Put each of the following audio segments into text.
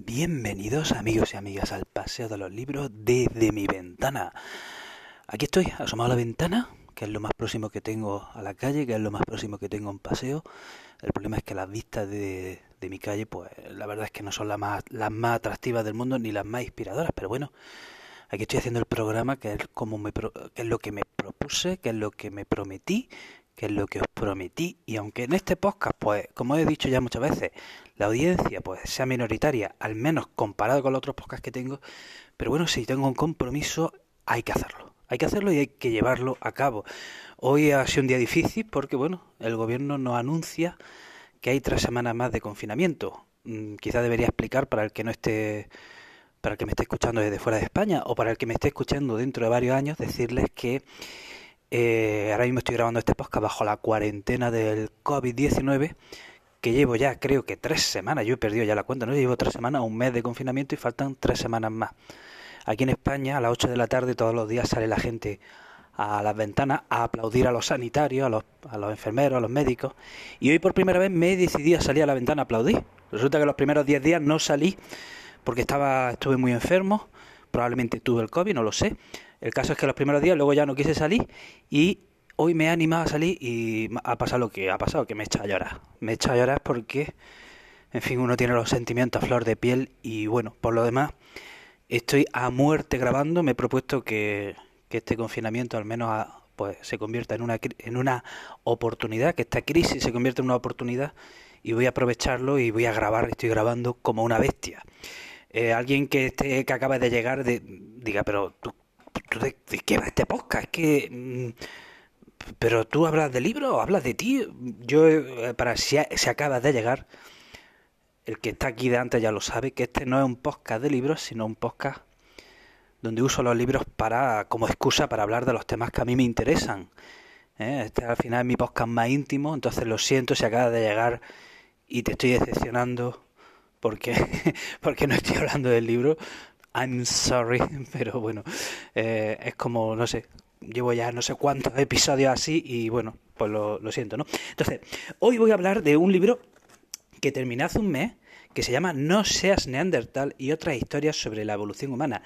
Bienvenidos amigos y amigas al Paseo de los Libros desde mi ventana. Aquí estoy, asomado a la ventana, que es lo más próximo que tengo a la calle, que es lo más próximo que tengo a un paseo. El problema es que las vistas de, mi calle, pues la verdad es que no son las más, las más atractivas del mundo ni las más inspiradoras, pero bueno, aquí estoy haciendo el programa que es, como me, que es lo que me propuse, que es lo que me prometí que es lo que os prometí. Y aunque en este podcast, pues, como he dicho ya muchas veces, la audiencia pues sea minoritaria, al menos comparado con los otros podcasts que tengo, pero bueno, si tengo un compromiso, hay que hacerlo. Hay que hacerlo y hay que llevarlo a cabo. Hoy ha sido un día difícil porque, bueno, el gobierno nos anuncia que hay tres semanas más de confinamiento. Mm, quizá debería explicar para el que no esté para el que me esté escuchando desde fuera de España o para el que me esté escuchando dentro de varios años, decirles que eh, ahora mismo estoy grabando este podcast bajo la cuarentena del COVID-19, que llevo ya creo que tres semanas, yo he perdido ya la cuenta, ¿no? Llevo tres semanas, un mes de confinamiento y faltan tres semanas más. Aquí en España, a las 8 de la tarde, todos los días sale la gente a las ventanas a aplaudir a los sanitarios, a los, a los enfermeros, a los médicos. Y hoy por primera vez me he decidido a salir a la ventana a aplaudir. Resulta que los primeros 10 días no salí porque estaba, estuve muy enfermo, probablemente tuve el COVID, no lo sé. El caso es que los primeros días luego ya no quise salir y hoy me he animado a salir y ha pasado lo que ha pasado, que me he echado a llorar. Me he echado a llorar porque, en fin, uno tiene los sentimientos a flor de piel y bueno, por lo demás, estoy a muerte grabando. Me he propuesto que, este confinamiento al menos pues se convierta en una, en una oportunidad, que esta crisis se convierta en una oportunidad y voy a aprovecharlo y voy a grabar, estoy grabando como una bestia. Eh, alguien que esté, que acaba de llegar de, diga, pero tú de, qué va este podcast? Es que... Mm, pero tú hablas de libro o hablas de ti. Yo, eh, para si, se acaba de llegar, el que está aquí de antes ya lo sabe, que este no es un podcast de libros, sino un podcast donde uso los libros para como excusa para hablar de los temas que a mí me interesan. ¿eh? Este al final es mi podcast más íntimo, entonces lo siento si acaba de llegar y te estoy decepcionando porque, porque no estoy hablando del libro, I'm sorry, pero bueno, eh, es como, no sé, llevo ya no sé cuántos episodios así y bueno, pues lo, siento, ¿no? Entonces, hoy voy a hablar de un libro que terminé hace un mes, que se llama No seas neandertal y otras historias sobre la evolución humana.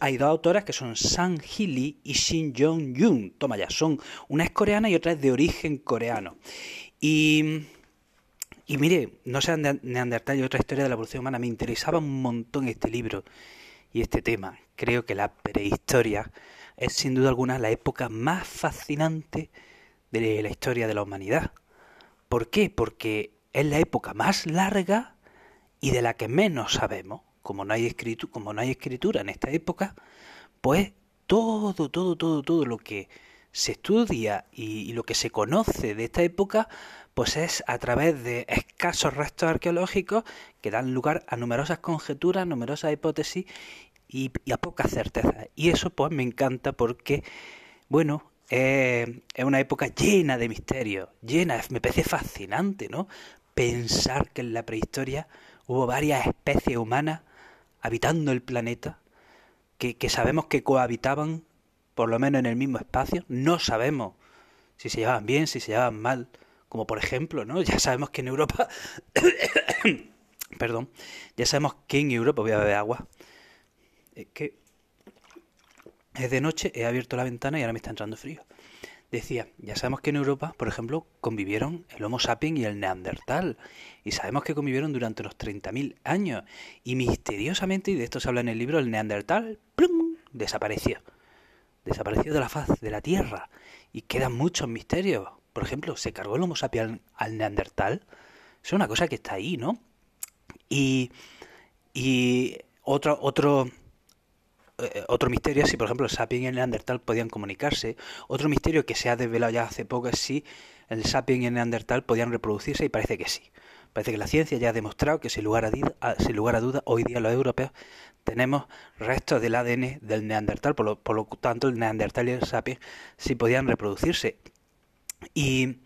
Hay dos autoras que son Sang Hee y Shin Jong Yoon. Toma ya, son una es coreana y otra es de origen coreano. Y y mire, no seas neandertal y otra historia de la evolución humana, me interesaba un montón este libro y este tema. Creo que la prehistoria es sin duda alguna la época más fascinante de la historia de la humanidad. ¿Por qué? Porque es la época más larga y de la que menos sabemos. Como no hay, como no hay escritura en esta época, pues todo, todo, todo, todo lo que se estudia y, y, lo que se conoce de esta época, pues es a través de escasos restos arqueológicos que dan lugar a numerosas conjeturas, numerosas hipótesis y, a poca certeza. Y eso pues me encanta porque, bueno, eh, es una época llena de misterios, llena, me parece fascinante, ¿no? Pensar que en la prehistoria hubo varias especies humanas habitando el planeta, que, que sabemos que cohabitaban por lo menos en el mismo espacio, no sabemos si se llevaban bien, si se llevaban mal, como por ejemplo, ¿no? Ya sabemos que en Europa, perdón, ya sabemos que en Europa voy a beber agua, es que es de noche, he abierto la ventana y ahora me está entrando frío. Decía, ya sabemos que en Europa, por ejemplo, convivieron el Homo sapiens y el Neandertal. Y sabemos que convivieron durante los 30.000 años. Y misteriosamente, y de esto se habla en el libro, el Neandertal ¡plum! desapareció. Desapareció de la faz de la Tierra. Y quedan muchos misterios. Por ejemplo, ¿se cargó el Homo sapiens al Neandertal? Es una cosa que está ahí, ¿no? Y, y otro, otro, eh, otro misterio es si, por ejemplo, el Sapien y el Neandertal podían comunicarse. Otro misterio que se ha desvelado ya hace poco es si el Sapien y el Neandertal podían reproducirse y parece que sí. Parece que la ciencia ya ha demostrado que sin lugar a, a duda hoy día los europeos tenemos restos del ADN del Neandertal, por lo, por lo tanto el Neandertal y el Sapien sí podían reproducirse. Y,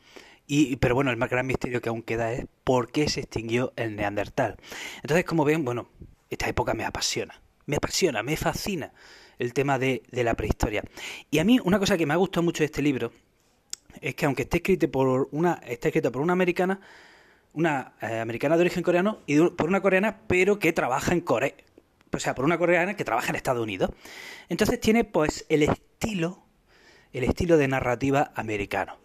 y, pero bueno, el más gran misterio que aún queda es por qué se extinguió el Neandertal. Entonces, como ven, bueno, esta época me apasiona me apasiona, me fascina el tema de, la prehistoria. Y a mí una cosa que me ha gustado mucho de este libro es que aunque esté escrito por una, está escrito por una americana, una eh, americana de origen coreano y por una coreana, pero que trabaja en Corea. O sea, por una coreana que trabaja en Estados Unidos. Entonces tiene pues el estilo, el estilo de narrativa americano.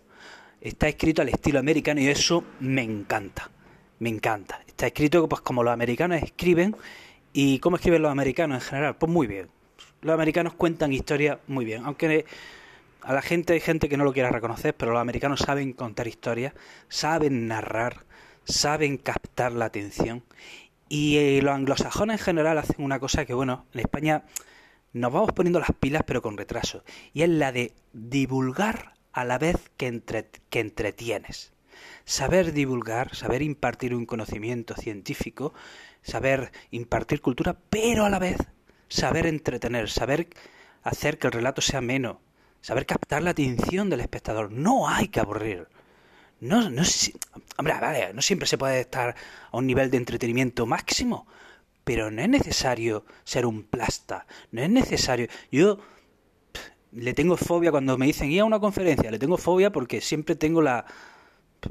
Está escrito al estilo americano y eso me encanta. Me encanta. Está escrito pues como los americanos escriben y cómo escriben los americanos en general. Pues muy bien. Los americanos cuentan historias muy bien. Aunque a la gente hay gente que no lo quiera reconocer, pero los americanos saben contar historias, saben narrar, saben captar la atención. Y eh, los anglosajones en general hacen una cosa que, bueno, en España nos vamos poniendo las pilas pero con retraso. Y es la de divulgar a la vez que, que entretienes. Saber divulgar, saber impartir un conocimiento científico, saber impartir cultura, pero a la vez saber entretener, saber hacer que el relato sea menos, saber captar la atención del espectador. No hay que aburrir. No, no, hombre, vale, no siempre se puede estar a un nivel de entretenimiento máximo, pero no es necesario ser un plasta, no es necesario. Yo le tengo fobia cuando me dicen ir a una conferencia, le tengo fobia porque siempre tengo la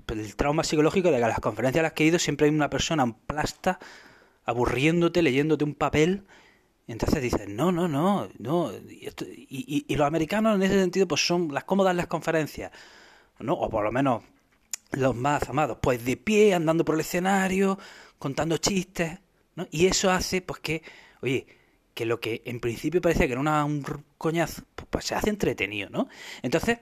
el trauma psicológico de que a las conferencias a las que he ido siempre hay una persona, un plasta, aburriéndote, leyéndote un papel entonces dicen, no, no, no, no. Y, y, los americanos en ese sentido pues son las cómodas las conferencias, ¿no? O por lo menos los más amados, pues de pie, andando por el escenario, contando chistes, ¿no? Y eso hace pues que, oye, que lo que en principio parecía que era una, un coñazo, pues, pues, se hace entretenido, ¿no? Entonces,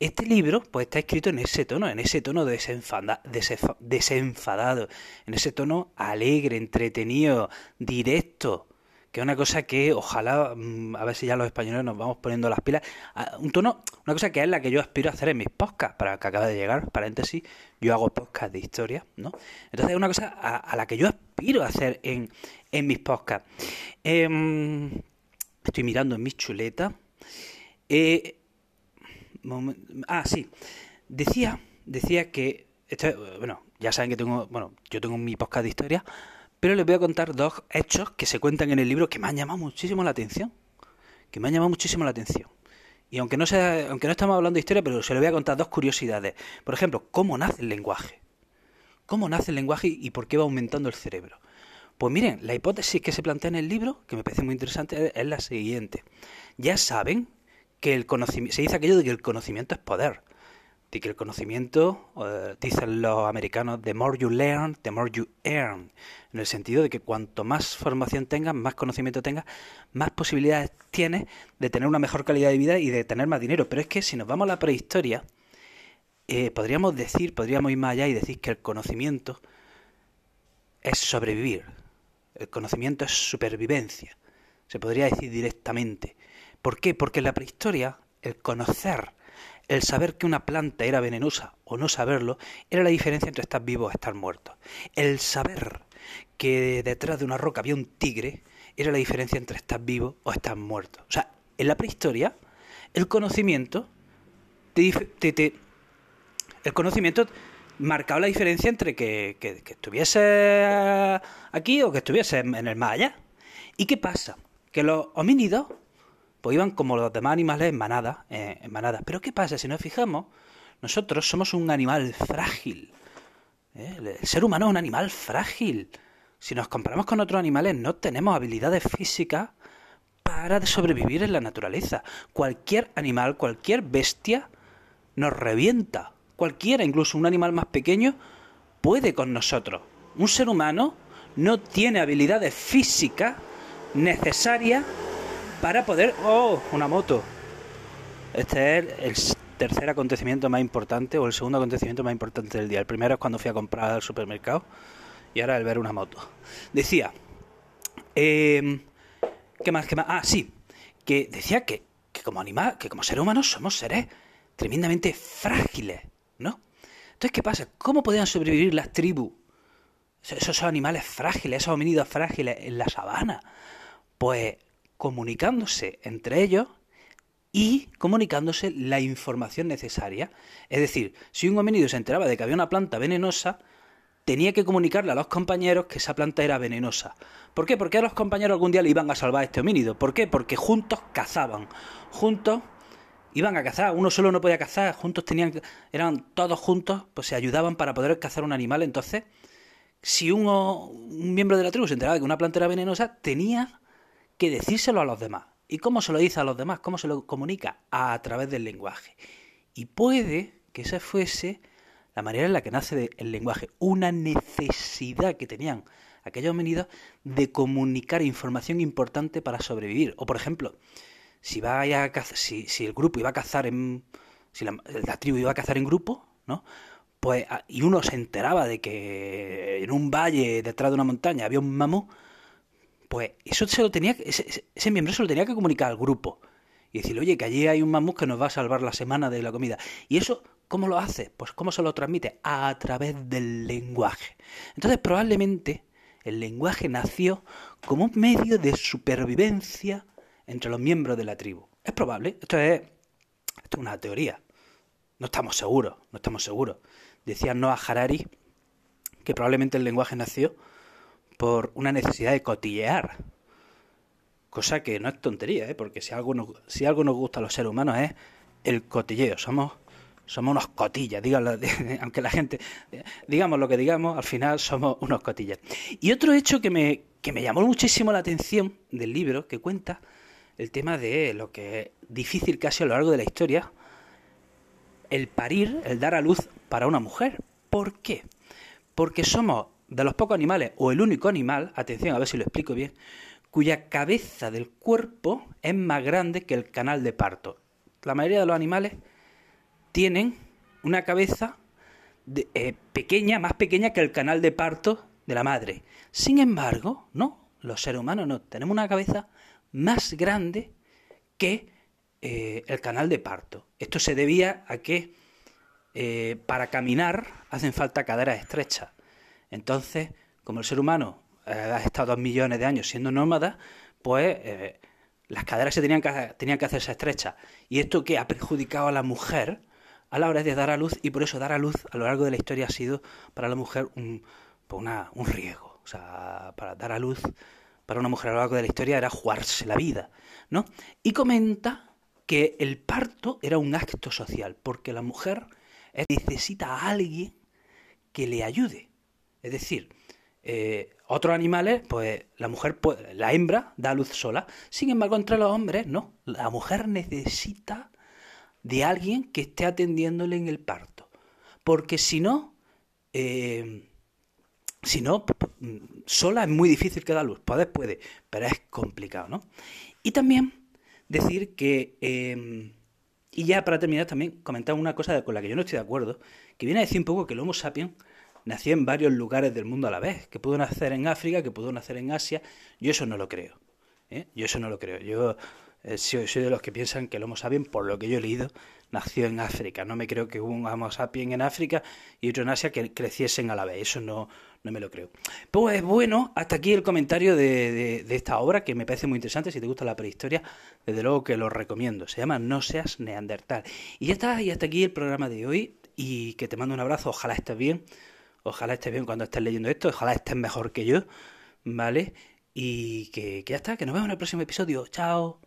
este libro pues está escrito en ese tono, en ese tono desenfada, desenfadado, en ese tono alegre, entretenido, directo, que es una cosa que ojalá, mm, a ver si ya los españoles nos vamos poniendo las pilas, un tono, una cosa que es la que yo aspiro a hacer en mis podcasts, para que acaba de llegar, paréntesis, yo hago podcasts de historia, ¿no? Entonces es una cosa a, la que yo aspiro a hacer en, en mis podcasts. Em, estoy mirando en mis chuletas. Eh, ah, sí. Decía, decía que, bueno, ya saben que tengo, bueno, yo tengo mi podcast de historia, pero les voy a contar dos hechos que se cuentan en el libro que me han llamado muchísimo la atención. Que me han llamado muchísimo la atención. Y aunque no, sea, aunque no estamos hablando de historia, pero se les voy a contar dos curiosidades. Por ejemplo, ¿cómo nace el lenguaje? ¿Cómo nace el lenguaje y por qué va aumentando el cerebro? Pues miren, la hipótesis que se plantea en el libro, que me parece muy interesante, es la siguiente. Ya saben que el se dice aquello de que el conocimiento es poder de que el conocimiento, eh, dicen los americanos, the more you learn, the more you earn, en el sentido de que cuanto más formación tengas, más conocimiento tengas, más posibilidades tienes de tener una mejor calidad de vida y de tener más dinero. Pero es que si nos vamos a la prehistoria, eh, podríamos decir, podríamos ir más allá y decir que el conocimiento es sobrevivir, el conocimiento es supervivencia, se podría decir directamente. ¿Por qué? Porque en la prehistoria el conocer el saber que una planta era venenosa o no saberlo era la diferencia entre estar vivo o estar muerto. El saber que detrás de una roca había un tigre era la diferencia entre estar vivo o estar muerto. O sea, en la prehistoria, el conocimiento te, el conocimiento marcaba la diferencia entre que, que, que, estuviese aquí o que estuviese en el más allá. ¿Y qué pasa? Que los homínidos pues iban como los demás animales en manadas, eh, en manadas. Pero ¿qué pasa? Si nos fijamos, nosotros somos un animal frágil. ¿eh? El ser humano es un animal frágil. Si nos comparamos con otros animales, no tenemos habilidades físicas para sobrevivir en la naturaleza. Cualquier animal, cualquier bestia, nos revienta. Cualquiera, incluso un animal más pequeño, puede con nosotros. Un ser humano no tiene habilidades físicas necesarias para poder... ¡Oh! Una moto. Este es el tercer acontecimiento más importante o el segundo acontecimiento más importante del día. El primero es cuando fui a comprar al supermercado y ahora el ver una moto. Decía... Eh, ¿Qué más? ¿Qué más? Ah, sí. Que decía que, que como animal, que como seres humanos somos seres tremendamente frágiles, ¿no? Entonces, ¿qué pasa? ¿Cómo podían sobrevivir las tribus? Esos animales frágiles, esos homínidos frágiles en la sabana. Pues comunicándose entre ellos y comunicándose la información necesaria. Es decir, si un homínido se enteraba de que había una planta venenosa, tenía que comunicarle a los compañeros que esa planta era venenosa. ¿Por qué? Porque a los compañeros algún día le iban a salvar a este homínido. ¿Por qué? Porque juntos cazaban, juntos iban a cazar, uno solo no podía cazar, juntos tenían, eran todos juntos, pues se ayudaban para poder cazar un animal. Entonces, si uno, un miembro de la tribu se enteraba de que una planta era venenosa, tenía que decírselo a los demás. ¿Y cómo se lo dice a los demás? ¿Cómo se lo comunica? A través del lenguaje. Y puede que esa fuese la manera en la que nace el lenguaje, una necesidad que tenían aquellos homínidos de comunicar información importante para sobrevivir. O por ejemplo, si vaya a si, si, el grupo iba a cazar en si la, tribu iba a cazar en grupo, ¿no? Pues y uno se enteraba de que en un valle detrás de una montaña había un mamú, pues eso se lo tenía ese, miembro se lo tenía que comunicar al grupo y decirle, "Oye, que allí hay un mamú que nos va a salvar la semana de la comida." Y eso ¿Cómo lo hace? Pues ¿cómo se lo transmite? A través del lenguaje. Entonces probablemente el lenguaje nació como un medio de supervivencia entre los miembros de la tribu. Es probable, esto es, esto es una teoría. No estamos seguros, no estamos seguros. Decía Noah Harari que probablemente el lenguaje nació por una necesidad de cotillear. Cosa que no es tontería, ¿eh? porque si algo, nos, si algo nos gusta a los seres humanos es el cotilleo. Somos somos unos cotillas, díganlo, aunque la gente, digamos lo que digamos, al final somos unos cotillas. Y otro hecho que me, que me llamó muchísimo la atención del libro, que cuenta el tema de lo que es difícil casi a lo largo de la historia, el parir, el dar a luz para una mujer. ¿Por qué? Porque somos de los pocos animales, o el único animal, atención a ver si lo explico bien, cuya cabeza del cuerpo es más grande que el canal de parto. La mayoría de los animales tienen una cabeza eh, pequeña, más pequeña que el canal de parto de la madre. Sin embargo, no, los seres humanos no, tenemos una cabeza más grande que eh, el canal de parto. Esto se debía a que eh, para caminar hacen falta caderas estrechas. Entonces, como el ser humano ha estado dos millones de años siendo nómada, pues las caderas se tenían que, tenían que hacerse estrechas. Y esto que ha perjudicado a la mujer, a la hora de dar a luz y por eso dar a luz a lo largo de la historia ha sido para la mujer un, pues un riesgo. O sea, para dar a luz para una mujer a lo largo de la historia era jugarse la vida, ¿no? Y comenta que el parto era un acto social, porque la mujer necesita a alguien que le ayude. Es decir, eh, otros animales, pues la mujer, la hembra da luz sola. Sin embargo, entre los hombres, no. La mujer necesita de alguien que esté atendiéndole en el parto. Porque si no, eh, si no, sola es muy difícil que da luz. Poder puede, pero es complicado, ¿no? Y también decir que, eh, y ya para terminar también comentar una cosa con la que yo no estoy de acuerdo, que viene a decir un poco que el Homo sapiens nació en varios lugares del mundo a la vez, que pudo nacer en África, que pudo nacer en Asia. Yo eso no lo creo. ¿eh? Yo eso no lo creo. Yo eh, soy, de los que piensan que el Homo sapiens, por lo que yo he leído, nació en África. No me creo que hubo un Homo sapiens en África y otro en Asia que creciesen a la vez. Eso no, no me lo creo. Pues bueno, hasta aquí el comentario de, de, esta obra que me parece muy interesante. Si te gusta la prehistoria, desde luego que lo recomiendo. Se llama No seas neandertal. Y ya está, y hasta aquí el programa de hoy. Y que te mando un abrazo. Ojalá estés bien. Ojalá estés bien cuando estés leyendo esto. Ojalá estés mejor que yo. ¿Vale? Y que, que ya está, que nos vemos en el próximo episodio. Chao.